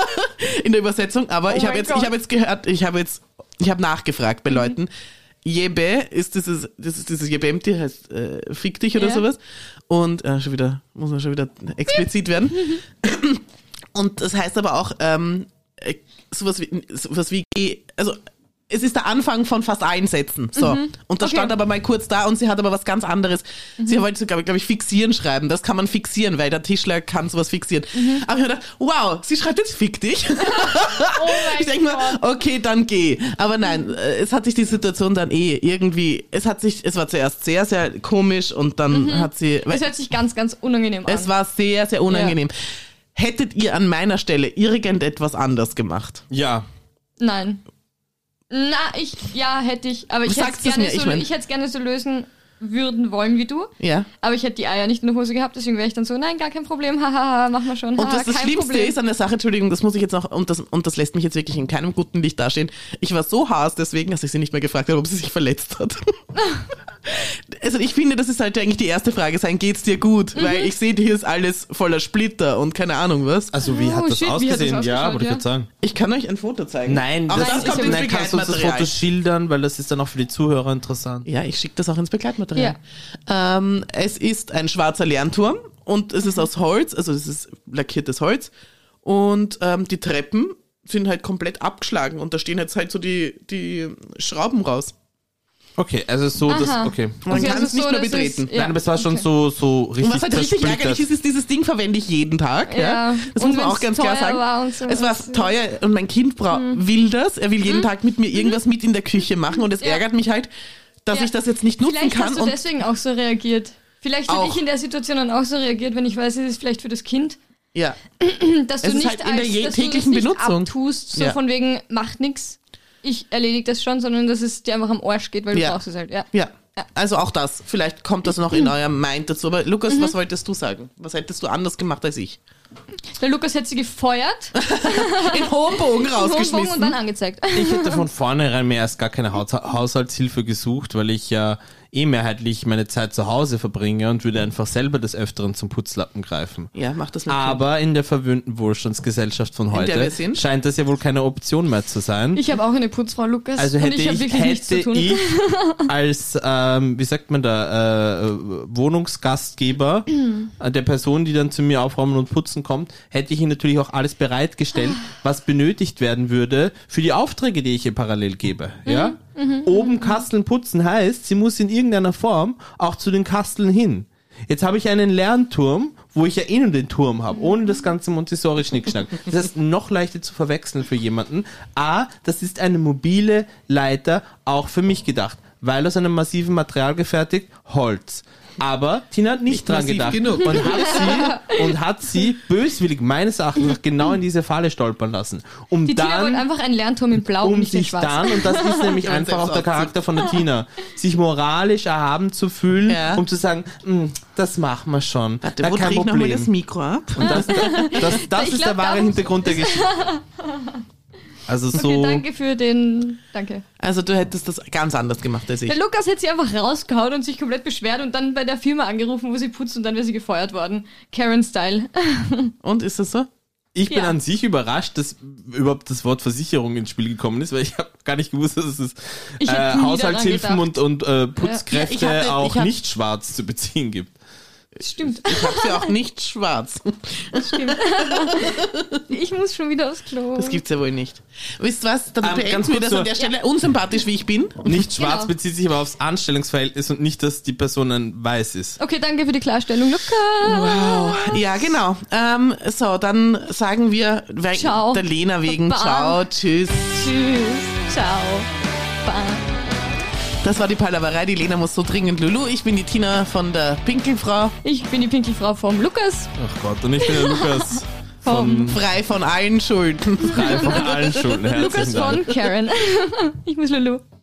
in der Übersetzung, aber ich Oh habe mein jetzt, ich habe jetzt gehört, ich habe jetzt, ich habe nachgefragt Mhm. bei Leuten. Jebe ist dieses, das ist dieses Jebemti, heißt äh, fick dich oder Ja. sowas. Und äh, schon wieder, muss man schon wieder explizit werden. Und das heißt aber auch ähm, äh, sowas wie, sowas wie, also es ist der Anfang von fast allen Sätzen. So. Und das Mhm. Okay. Mhm. stand aber mal kurz da und sie hat aber was ganz anderes. Sie wollte sogar, glaube ich, fixieren schreiben. Das kann man fixieren, weil der Tischler kann sowas fixieren. Mhm. Aber ich habe gedacht, wow, sie schreibt jetzt fick dich. Oh ich denke mir, okay, dann geh. Aber nein, äh, es hat sich die Situation dann eh irgendwie, es hat sich, es war zuerst sehr, sehr komisch und dann hat sie, Es hört sich ganz, ganz unangenehm an. es war sehr, sehr unangenehm. Hättet ihr an meiner Stelle irgendetwas anders gemacht? ja. Nein. Na, ich, ja, hätte ich, aber ich Sag's hätte es gerne, ich so, mein- ich hätte es gerne so lösen würden wollen wie du. Ja. Aber ich hätte die Eier nicht in der Hose gehabt, deswegen wäre ich dann so, nein, gar kein Problem, hahaha, mach mal schon. Und haha, das kein Schlimmste Problem. ist an der Sache, Entschuldigung, das muss ich jetzt noch, und das, und das lässt mich jetzt wirklich in keinem guten Licht dastehen. Ich war so haas deswegen, dass ich sie nicht mehr gefragt habe, ob sie sich verletzt hat. also ich finde, das ist halt eigentlich die erste Frage sein, geht's dir gut? Mhm. Weil ich sehe, hier ist alles voller Splitter und keine Ahnung was. Also wie Oh, hat das shit, wie hat das ausgesehen? ja, wollte ich ja? gerade sagen. Ich kann euch ein Foto zeigen. Nein, Aber das, das, kommt nein, kannst du uns das. Foto schildern, weil das ist dann auch für die Zuhörer interessant. Ja, ich schicke das auch ins Begleitmaterial. Ähm, es ist ein schwarzer Lernturm und es ist aus Holz, also es ist lackiertes Holz und ähm, die Treppen sind halt komplett abgeschlagen und da stehen jetzt halt so die, die Schrauben raus. Okay, also so, das, okay. Man Okay, kann also es nicht so, mehr betreten. ist- ja, Nein, aber es war schon okay. so, so richtig Und was halt richtig ärgerlich ist, ist, dieses Ding verwende ich jeden Tag. Ja. Ja. Das Und muss man auch ganz klar sagen. war so. Es war teuer und mein Kind bra will das. Er will jeden Tag mit mir irgendwas mit in der Küche machen und es Mhm. Ja. ärgert mich halt, dass Ja. ich das jetzt nicht nutzen Vielleicht kann. hast du deswegen auch so reagiert. Vielleicht hätte ich in der Situation dann auch so reagiert, wenn ich weiß, es ist vielleicht für das Kind, ja, dass Es du nicht halt in der als, dass täglichen du das nicht Benutzung. abtust, so Ja. von wegen, macht nix, ich erledige das schon, sondern dass es dir einfach am Arsch geht, weil du Ja. brauchst es halt. Ja. ja. Also auch das. Vielleicht kommt das noch in eurem Mind dazu. Aber Lukas, was wolltest du sagen? Was hättest du anders gemacht als ich? Der Lukas hätte sie gefeuert, In hohem Bogen Hochbogen und dann rausgeschmissen. angezeigt. Ich hätte von vornherein mir erst gar keine Haus Haushaltshilfe gesucht, weil ich ja eh mehrheitlich meine Zeit zu Hause verbringe und würde einfach selber des Öfteren zum Putzlappen greifen. Ja, mach das mit Aber in der verwöhnten Wohlstandsgesellschaft von heute scheint das ja wohl keine Option mehr zu sein. Ich habe auch eine Putzfrau, Lukas, also und hätte ich ich, wirklich nichts zu hätte tun. ich als, ähm, wie sagt man da, äh, Wohnungsgastgeber äh, der Person, die dann zu mir aufräumen und putzen kommt, hätte ich ihnen natürlich auch alles bereitgestellt, was benötigt werden würde für die Aufträge, die ich ihr parallel gebe. Ja? Oben Kasteln putzen heißt, sie muss in irgendeiner Form auch zu den Kasteln hin. Jetzt habe ich einen Lernturm, wo ich ja eh nur den Turm habe, ohne das ganze Montessori-Schnickschnack. Das heißt, noch leichter zu verwechseln für jemanden. A, das ist eine mobile Leiter, auch für mich gedacht, weil aus einem massiven Material gefertigt, Holz. Aber Tina hat nicht, Nicht dran gedacht genug. und hat sie und hat sie böswillig meines Erachtens genau in diese Falle stolpern lassen, um Die Tina wollte dann einfach einen Lernturm in Blau und um sich Schwarz. dann, und das ist nämlich einfach auch der. Charakter von der Tina, sich moralisch erhaben zu fühlen, Ja. um zu sagen, "Mm, das machen wir schon. Warte, Na, wo kein drehe ich nochmal das Problem. Mikro ab? Und das, das, das Ich ist glaub, der wahre Hintergrund der Geschichte. Also Okay, so. danke für den. Danke. Also du hättest das ganz anders gemacht als ich. Der Lukas hätte sie einfach rausgehauen und sich komplett beschwert und dann bei der Firma angerufen, wo sie putzt und dann wäre sie gefeuert worden. Karen-Style. Und ist das so? Ich bin Ja. an sich überrascht, dass überhaupt das Wort Versicherung ins Spiel gekommen ist, weil ich habe gar nicht gewusst, dass es äh, Haushaltshilfen und, und äh, Ja, Putzkräfte ich hatte- auch hab- nicht schwarz zu beziehen gibt. Stimmt, Ich habe sie auch nicht schwarz. stimmt. ich muss schon wieder aufs Klo. Das gibt's ja wohl nicht. Wisst was? Dann Ähm, beenden ganz wir kurz das an der Stelle. Unsympathisch wie ich bin. Nicht schwarz Genau. bezieht sich aber aufs Anstellungsverhältnis und nicht, dass die Person ein weiß ist. Okay, danke für die Klarstellung, Lukas. Wow. Ja, genau. Ähm, so, dann sagen wir we- Ciao. der Lena wegen Baba. Ciao, tschüss. Tschüss. Ciao. Bye. Das war die Palaverei. Die Lena muss so dringend Lulu. Ich bin die Tina von der Pinkelfrau. Ich bin die Pinkelfrau vom Lukas. Ach Gott, und ich bin der Lukas Vom Frei von allen Schulden. frei von allen Schulden. Herzlichen Lukas Dank. von Karen. ich muss Lulu.